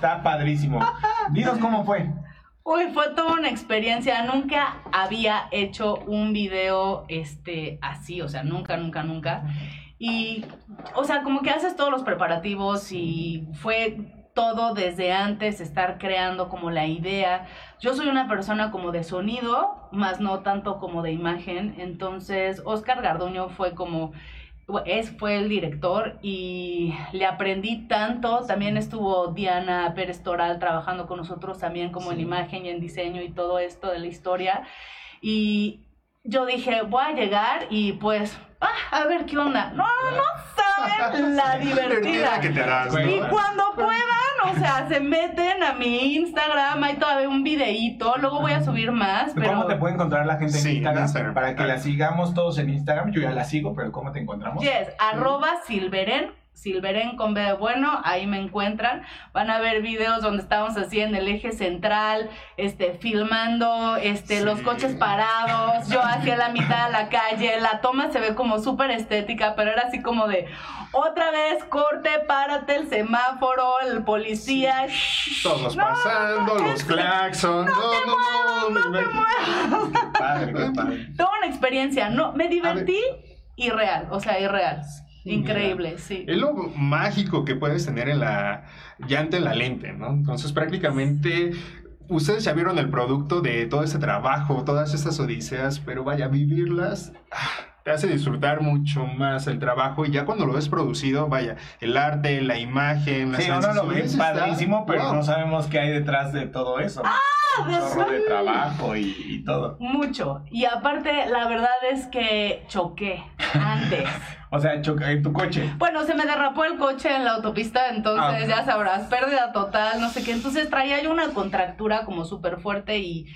Está padrísimo. Dinos cómo fue. Uy, fue toda una experiencia. Nunca había hecho un video este, así, o sea, nunca, nunca, nunca. Y, o sea, como que haces todos los preparativos y fue todo desde antes, estar creando como la idea. Yo soy una persona como de sonido, más no tanto como de imagen. Entonces, Oscar Garduño fue como es, fue el director y le aprendí tanto. También estuvo Diana Pérez Toral trabajando con nosotros también como en imagen y en diseño y todo esto de la historia. Y yo dije, voy a llegar y pues, ah, a ver qué onda. No, no saben la divertida. que te harás, ¿no? Y cuando puedan, o sea, se meten a mi Instagram, hay todavía un videíto, luego voy a subir más, pero... ¿Cómo te puede encontrar la gente en Sí, en Instagram? Instagram. Para que la sigamos todos en Instagram. Yo ya la sigo, pero ¿cómo te encontramos? Yes, arroba Silveren, Silveren con B de bueno, ahí me encuentran. Van a ver videos donde estamos así en el eje central, este, filmando este, Sí. los coches parados, yo hacia la mitad de la calle, la toma se ve como súper estética, pero era así como de, otra vez, corte, párate, el semáforo, el policía. shh, Todos no, pasando, los claxons. No, no, no. me- Qué padre, qué padre. Toda una experiencia, no, me divertí irreal, o sea, irreal. Increíble, sí. Es lo mágico que puedes tener en la llanta en la lente, ¿no? Entonces prácticamente ustedes ya vieron el producto de todo ese trabajo, todas estas odiseas, pero vaya, vivirlas ah, te hace disfrutar mucho más el trabajo y ya cuando lo ves producido, vaya, el arte, la imagen, las Sí, uno lo ve padrísimo, pero wow. no sabemos qué hay detrás de todo eso. Ah, Chorro de trabajo y, y todo. Mucho. Y aparte, la verdad es que choqué antes. O sea, choca en tu coche. Bueno, se me derrapó el coche en la autopista, entonces Ah. ya sabrás, pérdida total, no sé qué. Entonces traía yo una contractura como súper fuerte y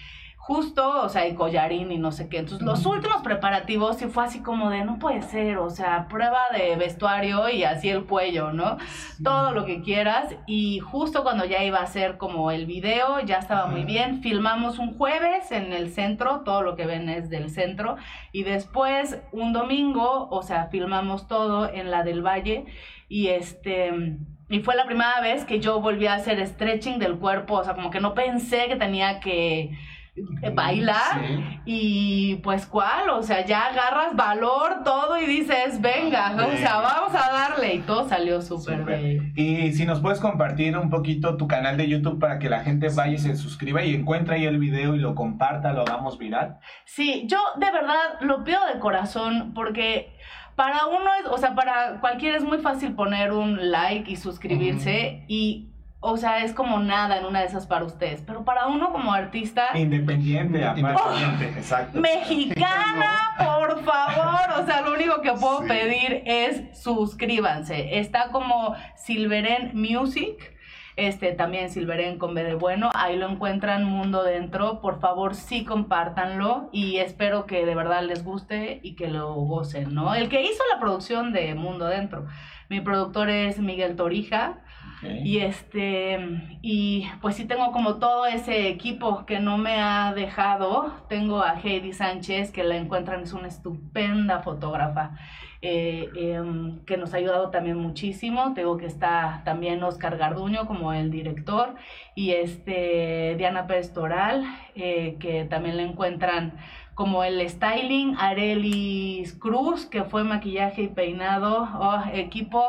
justo, o sea, y collarín y no sé qué. Entonces los últimos preparativos sí fue así como de, no puede ser, o sea, prueba de vestuario y así el cuello, ¿no? Todo lo que quieras. Y justo cuando ya iba a hacer como el video, ya estaba muy bien. Filmamos un jueves en el centro, todo lo que ven es del centro. Y después un domingo, o sea, filmamos todo en la del Valle. Y este. Y fue la primera vez que yo volví a hacer stretching del cuerpo. O sea, como que no pensé que tenía que bailar. Sí. Y pues cuál, o sea, ya agarras valor, todo y dices, venga, o sea, vamos a darle. Y todo salió súper Súper. bien. Y si nos puedes compartir un poquito tu canal de YouTube para que la gente vaya y se suscriba y encuentre ahí el video y lo comparta, lo hagamos viral. Sí, yo de verdad lo pido de corazón porque para uno es, o sea, para cualquiera es muy fácil poner un like y suscribirse y, o sea, es como nada en una de esas para ustedes, pero para uno como artista Independiente. Independiente. Exacto. mexicana, por favor, o sea, lo único que puedo Sí. pedir es suscríbanse. Está como Silveren Music. Este también Silveren con B de bueno, ahí lo encuentran Mundo Dentro, por favor sí compártanlo y espero que de verdad les guste y que lo gocen, ¿no? El que hizo la producción de Mundo Dentro, mi productor es Miguel Torija, Y este, y pues sí tengo como todo ese equipo que no me ha dejado. Tengo a Heidi Sánchez, que la encuentran, es una estupenda fotógrafa, eh, em, que nos ha ayudado también muchísimo. Tengo que está también Oscar Garduño como el director, y este, Diana Pérez Toral, eh, que también la encuentran como el styling, Arelis Cruz, que fue maquillaje y peinado, Oh, equipo,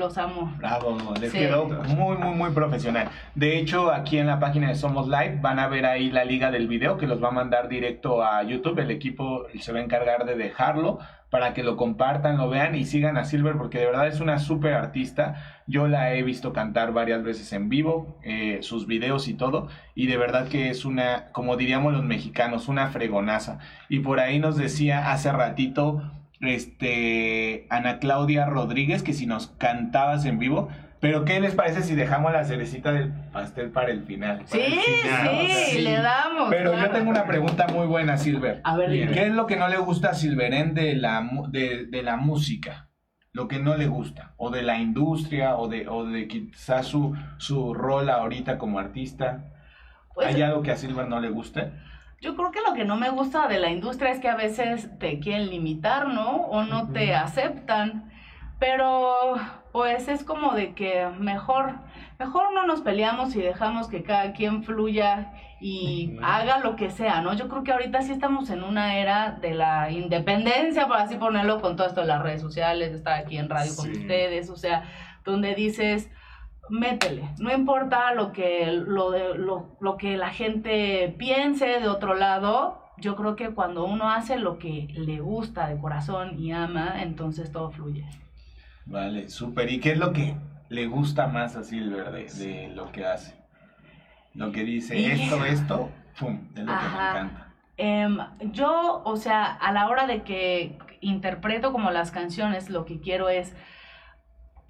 los amo. Bravo, les Sí. quedó muy, muy, muy profesional. De hecho, aquí en la página de Somos Live van a ver ahí la liga del video que los va a mandar directo a YouTube. El equipo se va a encargar de dejarlo para que lo compartan, lo vean y sigan a Silver porque de verdad es una súper artista. Yo la he visto cantar varias veces en vivo, eh, sus videos y todo. Y de verdad que es una, como diríamos los mexicanos, una fregonaza. Y por ahí nos decía hace ratito este Ana Claudia Rodríguez que si nos cantabas en vivo, pero ¿qué les parece si dejamos la cerecita del pastel para el final? Sí, Para el final, sí, sí. le damos. Pero yo tengo una pregunta muy buena, Silver. A ver, dime. ¿Qué es lo que no le gusta a Silverén de la, de la música? Lo que no le gusta, o de la industria, o de, o de quizás su, su rol ahorita como artista. Pues, ¿Hay algo que a Silver no le guste? Yo creo que lo que no me gusta de la industria es que a veces te quieren limitar, ¿no? O no te aceptan. Pero pues es como de que mejor mejor no nos peleamos y dejamos que cada quien fluya y haga lo que sea, ¿no? Yo creo que ahorita sí estamos en una era de la independencia, por así ponerlo, con todo esto de las redes sociales, de estar aquí en radio con ustedes, o sea, donde dices, métele, no importa lo que, lo, lo, lo que la gente piense de otro lado, yo creo que cuando uno hace lo que le gusta de corazón y ama, entonces todo fluye. Vale, súper. ¿Y qué es lo que le gusta más a Silver de, de lo que hace? Lo que dice, esto, esto, pum, es lo que me encanta. Em, yo, o sea, a la hora de que interpreto como las canciones, lo que quiero es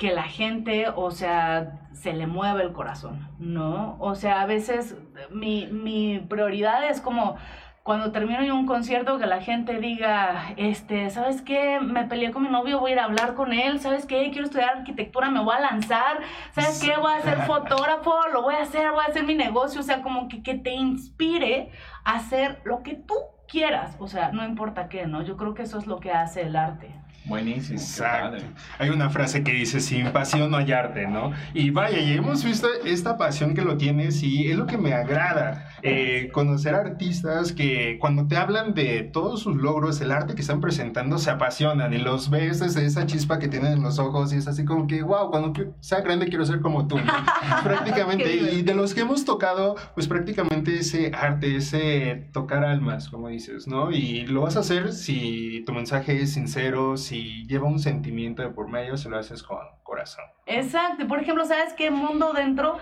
que la gente, o sea, se le mueve el corazón, ¿no? O sea, a veces mi, mi prioridad es como cuando termino un concierto que la gente diga, este, ¿sabes qué? Me peleé con mi novio, voy a ir a hablar con él, ¿sabes qué? Quiero estudiar arquitectura, me voy a lanzar, ¿sabes qué? Voy a ser fotógrafo, lo voy a hacer, voy a hacer mi negocio, o sea, como que, que te inspire a hacer lo que tú quieras, o sea, no importa qué, ¿no? Yo creo que eso es lo que hace el arte. Buenísimo. Exacto. Hay una frase que dice, sin pasión no hay arte, ¿no? Y vaya, y hemos visto esta pasión que lo tienes y es lo que me agrada. Eh, conocer artistas que cuando te hablan de todos sus logros, el arte que están presentando, se apasionan y los ves desde esa chispa que tienen en los ojos y es así como que, wow, cuando sea grande quiero ser como tú. prácticamente. y de los que hemos tocado, pues prácticamente ese arte, ese tocar almas, como dices, ¿no? Y lo vas a hacer si tu mensaje es sincero, si lleva un sentimiento de por medio, se lo haces con corazón. Exacto. Por ejemplo, ¿sabes qué mundo dentro?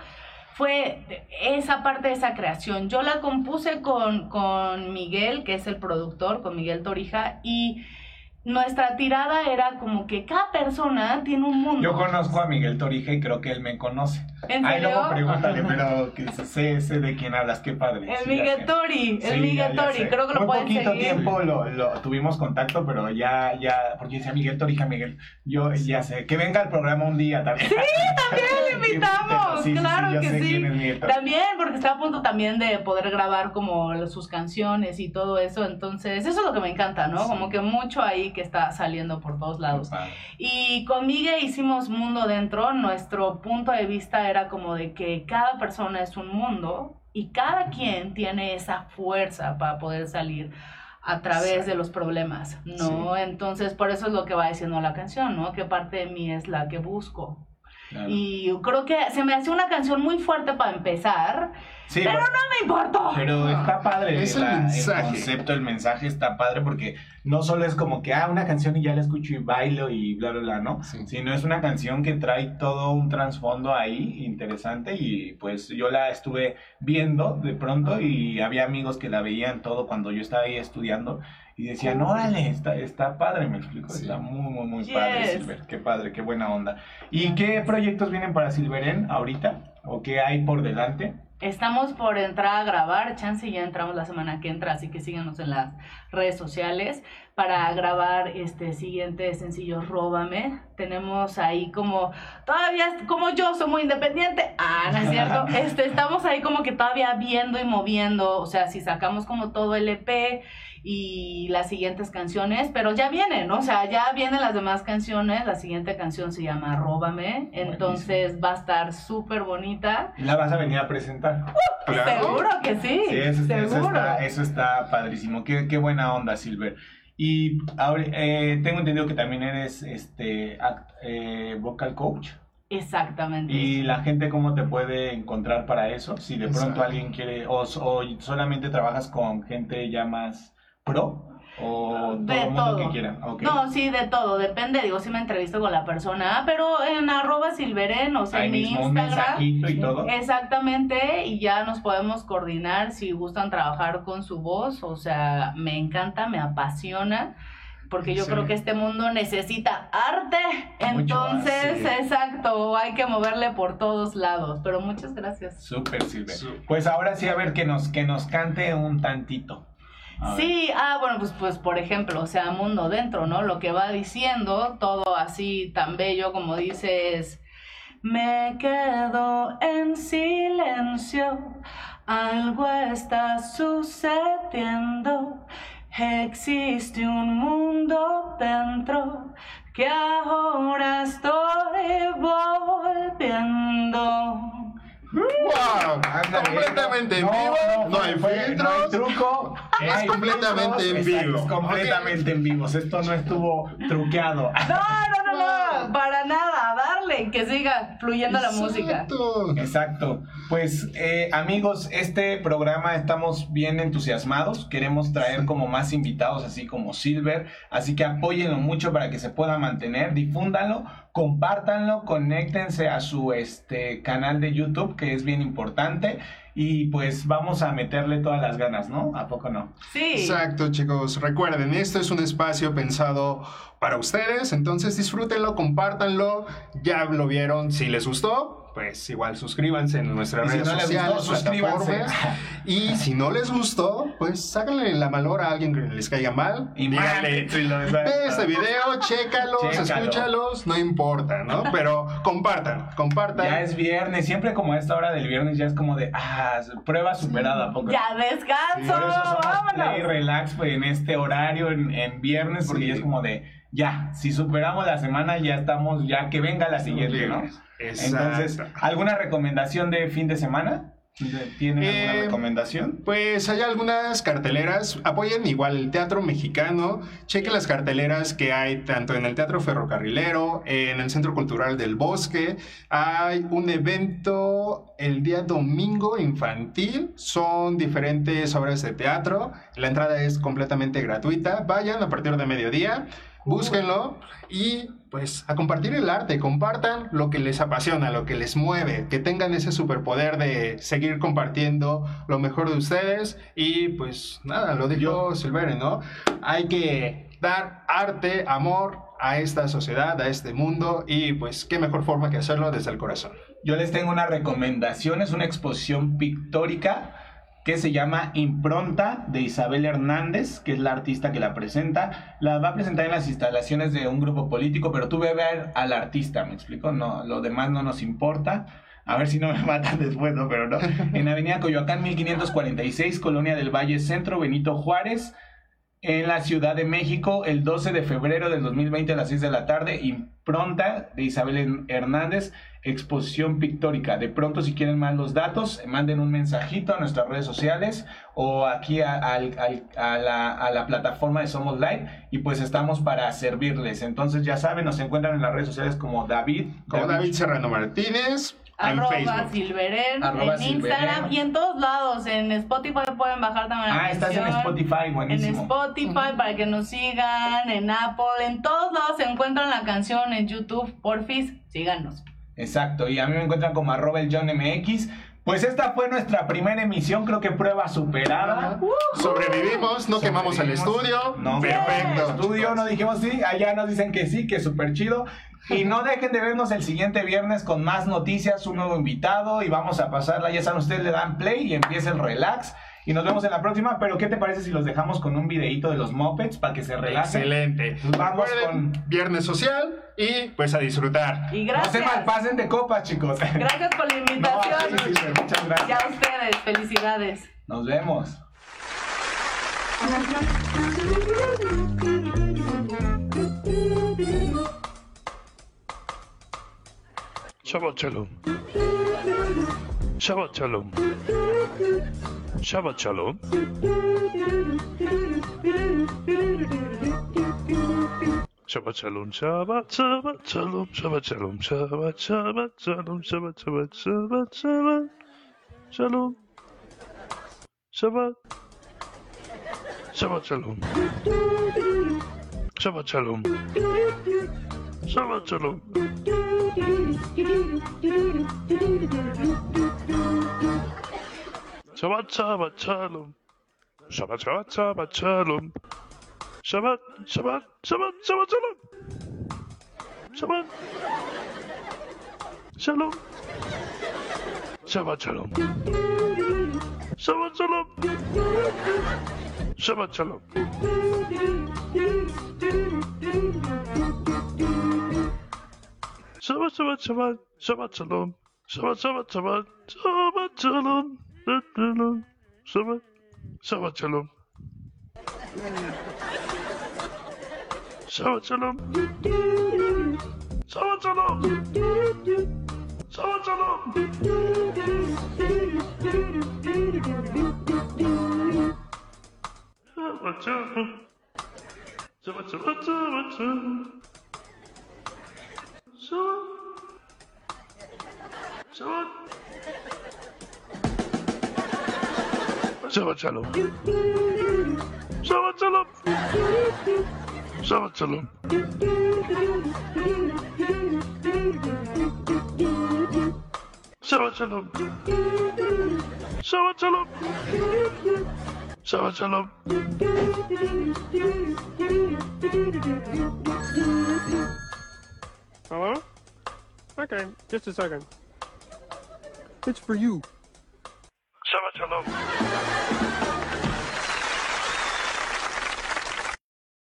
Fue esa parte de esa creación. Yo la compuse con, con Miguel, que es el productor, con Miguel Torija, y nuestra tirada era como que cada persona tiene un mundo. Yo conozco a Miguel Torija y creo que él me conoce. ¿En Ay, serio? luego pregúntale, pero que sé, sé de quién hablas, qué padre. El Sí, Miguel. Tori, el Sí, Miguel ya- ya Tori, creo que lo Muy pueden poquito seguir. tiempo lo, lo tuvimos contacto, pero ya, ya, porque decía Miguel Torija, Miguel, yo ya sé, que venga al programa un día también. Sí, También le invitamos, Sí, claro que sí. También, porque está a punto también de poder grabar como sus canciones y todo eso, entonces eso es lo que me encanta, ¿no? Como que mucho ahí que está saliendo por todos lados. Y con Miguel hicimos Mundo Dentro. Nuestro punto de vista era como de que cada persona es un mundo y cada quien tiene esa fuerza para poder salir a través de los problemas, ¿no? Entonces, por eso es lo que va diciendo la canción, ¿no? Que parte de mí es la que busco. Claro. Y creo que se me hace una canción muy fuerte para empezar, Sí, pero bueno, no me importó. Pero está padre Es el la- mensaje. concepto, el mensaje está padre porque no solo es como que, ah, una canción y ya la escucho y bailo y bla, bla, bla, ¿no? Sí. Sino es una canción que trae todo un trasfondo ahí interesante y pues yo la estuve viendo de pronto y había amigos que la veían todo cuando yo estaba ahí estudiando y decían, órale, está, está padre, me explico, Sí. está muy, muy, muy padre. Silver, qué padre, qué buena onda. ¿Y qué proyectos vienen para Silveren ahorita? ¿O qué hay por delante? Estamos por entrar a grabar, chance y ya entramos la semana que entra, así que síganos en las redes sociales para grabar este siguiente sencillo Róbame. Tenemos ahí como, todavía, como yo soy muy independiente, ah, no es cierto, este, estamos ahí como que todavía viendo y moviendo, o sea, si sacamos como todo el EP y las siguientes canciones, pero ya vienen, ¿no? o sea, ya vienen las demás canciones, la siguiente canción se llama Róbame, entonces va a estar súper bonita. ¿Y la vas a venir a presentar? Claro. Seguro que sí. Sí, eso, eso seguro. está, eso está padrísimo. Qué, qué buena onda, Silver. Y ahora, eh, tengo entendido que también eres este act- eh, vocal coach. Exactamente. Y la gente, ¿cómo te puede encontrar para eso? Si de pronto alguien quiere, o, o solamente trabajas con gente ya más pro, o todo De el mundo todo. que quiera. Ok. No, sí, de todo, depende, digo, si me entrevisto con la persona, pero en arroba silveren, o sea, Ahí en mi Instagram. y todo. Exactamente, y ya nos podemos coordinar si gustan trabajar con su voz, o sea, me encanta, me apasiona, porque yo Sí. creo que este mundo necesita arte, entonces, arte. exacto, hay que moverle por todos lados, pero muchas gracias. Súper, Silver. Pues ahora sí, a ver, que nos, que nos cante un tantito. Sí, ah, bueno, pues, pues por ejemplo, o sea, mundo dentro, ¿no? Lo que va diciendo, todo así tan bello como dices, me quedo en silencio, algo está sucediendo, existe un mundo dentro que ahora estoy volviendo. ¡Wow! Completamente en vivo, no, hay fue- filtros. no hay truco. Es hay completamente en Exacto, vivo. es completamente en vivo. Esto no estuvo truqueado. No, no, no, no, para nada, darle, que siga fluyendo la música. Exacto. Exacto. Pues eh, amigos, este programa estamos bien entusiasmados. Queremos traer como más invitados, así como Silver. Así que apóyenlo mucho para que se pueda mantener. Difúndanlo, compártanlo, conéctense a su este, canal de YouTube, que es bien importante. Y pues vamos a meterle todas las ganas, ¿no? ¿A poco no? Sí. Exacto, chicos. Recuerden, esto es un espacio pensado para ustedes, entonces disfrútenlo, compártanlo. Ya lo vieron, si les gustó, pues igual suscríbanse en nuestras Y si redes no sociales, gustó, suscríbanse. Y si no les gustó, pues sáquenle la malora a alguien que les caiga mal. Y díganle, ve este video, chécalos, Chécalo. escúchalos, no importa, ¿no? Pero compartan, compartan. Ya es viernes, siempre como a esta hora del viernes ya es como de, ah, prueba superada, ¿a poco? Ya descanso, Por eso somos Play vámonos. Relax pues, en este horario, en, en viernes, porque Sí. ya es como de, ya, si superamos la semana, ya estamos, ya que venga la siguiente, ¿no? Exacto. Entonces, ¿alguna recomendación de fin de semana? ¿Tienen alguna Eh, recomendación? Pues hay algunas carteleras, apoyen igual el teatro mexicano, chequen las carteleras que hay tanto en el Teatro Ferrocarrilero, en el Centro Cultural del Bosque, hay un evento el día domingo infantil, son diferentes obras de teatro, la entrada es completamente gratuita, vayan a partir de mediodía, búsquenlo y pues a compartir el arte, compartan lo que les apasiona, lo que les mueve, que tengan ese superpoder de seguir compartiendo lo mejor de ustedes y pues nada, lo dijo Silvere, ¿no? Hay que dar arte, amor a esta sociedad, a este mundo y pues qué mejor forma que hacerlo desde el corazón. Yo les tengo una recomendación, es una exposición pictórica que se llama Impronta de Isabel Hernández, que es la artista que la presenta. La va a presentar en las instalaciones de un grupo político, pero tú ve a ver al artista, ¿me explico? No, lo demás no nos importa. A ver si no me matan después, ¿no? Pero no. En Avenida Coyoacán 1546, Colonia del Valle Centro, Benito Juárez. En la Ciudad de México, el 12 de febrero del 2020 a las 6 de la tarde, impronta de Isabel Hernández, exposición pictórica. De pronto, si quieren más los datos, manden un mensajito a nuestras redes sociales o aquí a, la, plataforma de Somos Live y pues estamos para servirles. Entonces, ya saben, nos encuentran en las redes sociales como David. Como David Serrano Martínez Arroba Facebook. Silveren Arroba en Instagram Silveren. y en todos lados. En Spotify pueden bajar también la Ah, estás en canción. Spotify, En buenísimo. Spotify para que nos sigan, en Apple, en todos lados se encuentran la canción, en YouTube, porfis, síganos. Exacto, y a mí me encuentran como arroba el John MX. Pues esta fue nuestra primera emisión, creo que prueba superada. Sobrevivimos, no quemamos el estudio. No, Perfecto. Estudio, no dijimos sí, allá nos dicen que sí, que súper chido. Y no dejen de vernos el siguiente viernes con más noticias, un nuevo invitado y vamos a pasarla. Ya saben, ustedes le dan play y empieza el relax. Y nos vemos en la próxima. Pero, ¿qué te parece si los dejamos con un videito de los Muppets para que se relajen? Excelente. Vamos Recuerden, con- Viernes social y pues a disfrutar. Y No se gracias. malpasen de copas, chicos. Gracias por la No, invitación. sí, sí, muchas Y gracias. a ustedes, felicidades. Nos vemos. Shabbat Shalom. Shabbat Shalom. Shabbat Shalom. Shabbat Shalom. Shabbat Shabbat Shalom. Shabbat Shalom. Shabbat Shabbat Shalom. Shabbat Shabbat Shabbat Shabbat Shalom. Shabbat. Shabbat Shalom. Shabbat Shalom. Shabbat Shalom. Shabbat Shabbat Shalom. Shabbat Shabbat Shabbat Shalom. Shabbat Shabbat Shabbat Shabbat Shalom. Shabbat Shalom. Shabbat Shalom. Shabbat Shalom. Shabbat Shalom. Şabat şabat şabat. Şabat şalom. Şabat şabat şabat. Şabat şalom. Şabat. Şabat şalom. Şabat şalom. Şabat şalom. Şabat şalom. Şabat şalom. Şabat şabat şabat. Son. Son. Savaşalım. Savaşalım. Savaşalım. Savaşalım. Savaşalım. Savaşalım. Savaşalım. Hello? Okay, just a second. It's for you. Shabbat Shalom.